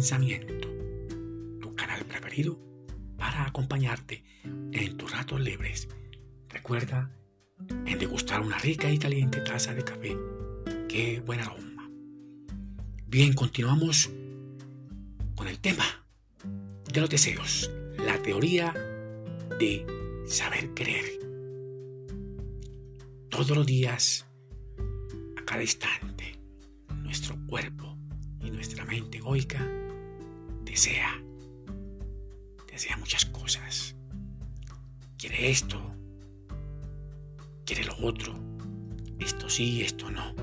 pensamiento, tu canal preferido para acompañarte en tus ratos libres. Recuerda en degustar una rica y caliente taza de café. ¡Qué buen aroma! Bien, continuamos con el tema de los deseos, la teoría de saber querer. Todos los días, a cada instante, nuestro cuerpo y nuestra mente egoica desea, desea muchas cosas. Quiere esto, quiere lo otro, esto sí, esto no.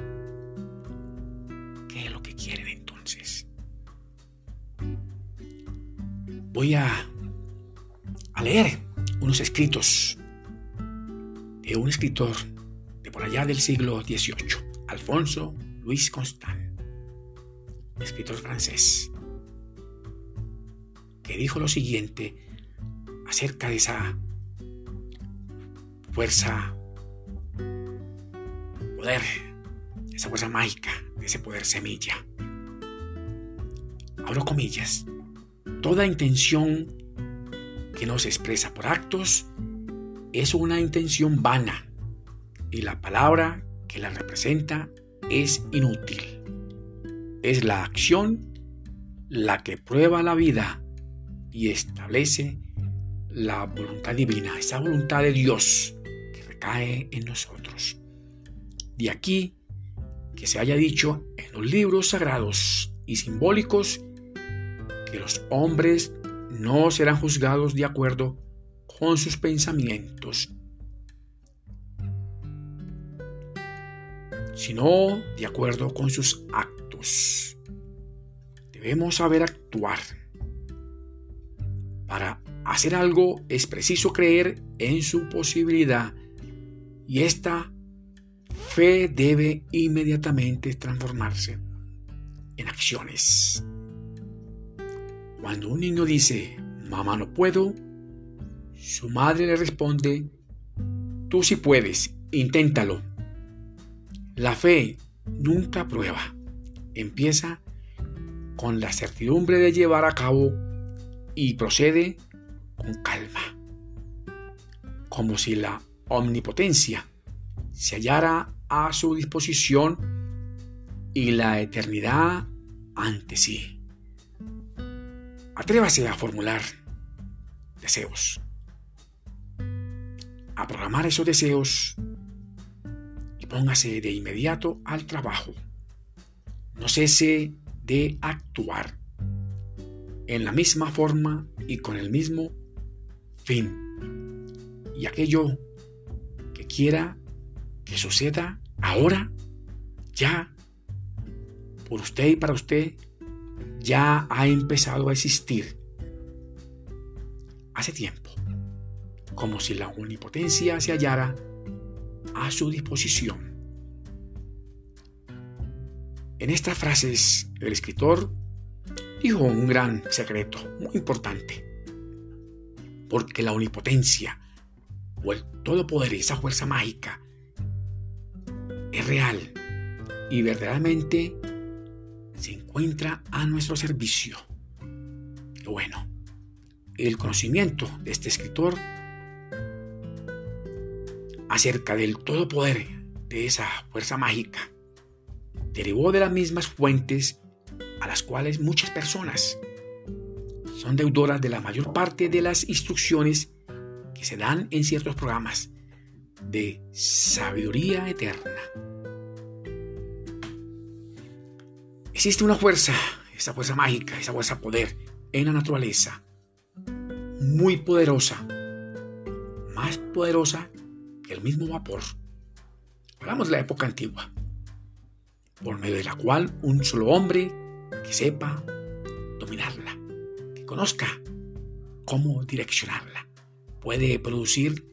¿Qué es lo que quieren entonces? Voy a, leer unos escritos de un escritor de por allá del siglo XVIII, Alfonso Luis Constant, escritor francés, que dijo lo siguiente acerca de esa fuerza, poder, esa fuerza mágica, ese poder semilla. Abro comillas. Toda intención que no se expresa por actos es una intención vana y la palabra que la representa es inútil. Es la acción la que prueba la vida y establece la voluntad divina, esa voluntad de Dios que recae en nosotros. De aquí que se haya dicho en los libros sagrados y simbólicos que los hombres no serán juzgados de acuerdo con sus pensamientos, sino de acuerdo con sus actos. Debemos saber actuar. Para hacer algo es preciso creer en su posibilidad y esta fe debe inmediatamente transformarse en acciones. Cuando un niño dice, mamá no puedo, su madre le responde, tú sí puedes, inténtalo. La fe nunca prueba, empieza con la certidumbre de llevar a cabo y procede con calma, como si la omnipotencia se hallara a su disposición y la eternidad ante sí. Atrévase a formular deseos, a programar esos deseos y póngase de inmediato al trabajo. No cese de actuar en la misma forma y con el mismo fin. Y aquello que quiera que suceda ahora, ya, por usted y para usted, ya ha empezado a existir hace tiempo, como si la omnipotencia se hallara a su disposición. En estas frases, el escritor dijo un gran secreto muy importante, porque la omnipotencia o el todopoder, esa fuerza mágica, es real y verdaderamente se encuentra a nuestro servicio. bueno, el conocimiento de este escritor acerca del todo poder de esa fuerza mágica derivó de las mismas fuentes a las cuales muchas personas son deudoras de la mayor parte de las instrucciones que se dan en ciertos programas de sabiduría eterna. Existe una fuerza, esa fuerza mágica, esa fuerza poder en la naturaleza, muy poderosa, más poderosa que el mismo vapor. Hablamos de la época antigua, por medio de la cual un solo hombre que sepa dominarla, que conozca cómo direccionarla, puede producir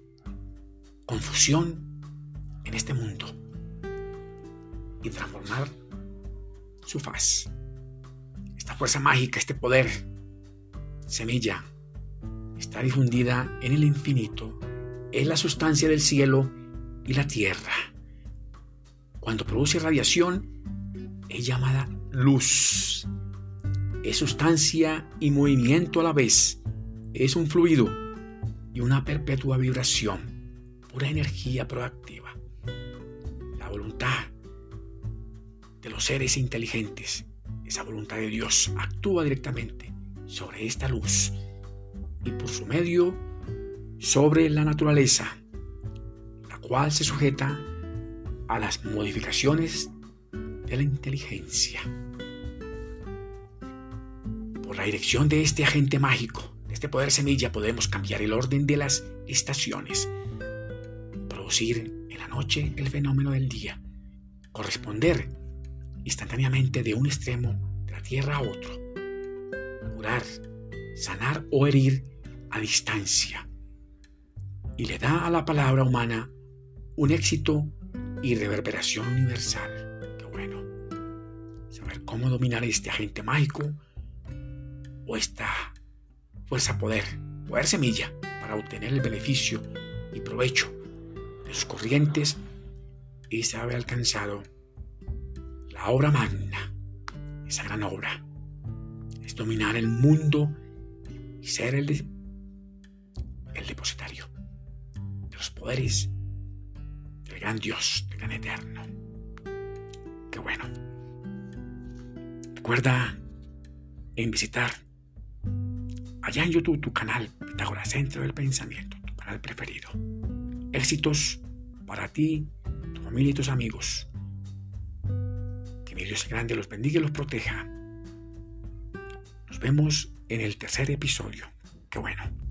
confusión en este mundo y transformar su faz. Esta fuerza mágica, este poder, semilla, está difundida en el infinito, es la sustancia del cielo y la tierra. Cuando produce radiación, es llamada luz. es sustancia y movimiento a la vez. Es un fluido y una perpetua vibración, pura energía proactiva. La voluntad de los seres inteligentes, esa voluntad de Dios, actúa directamente sobre esta luz y por su medio sobre la naturaleza, la cual se sujeta a las modificaciones de la inteligencia. Por la dirección de este agente mágico, de este poder semilla, podemos cambiar el orden de las estaciones, producir en la noche el fenómeno del día, corresponder instantáneamente de un extremo de la tierra a otro, curar, sanar o herir a distancia, y le da a la palabra humana un éxito y reverberación universal. Qué bueno. Saber cómo dominar este agente mágico o esta fuerza poder, poder semilla para obtener el beneficio y provecho de sus corrientes y se haber alcanzado la obra magna, esa gran obra, es dominar el mundo y ser el, el depositario de los poderes del gran Dios, del gran Eterno. Qué bueno. Recuerda en visitar allá en YouTube tu canal Pitágoras Centro del Pensamiento, tu canal preferido. Éxitos para ti, tu familia y tus amigos. Que mi Dios grande los bendiga y los proteja. Nos vemos en el tercer episodio. Qué bueno.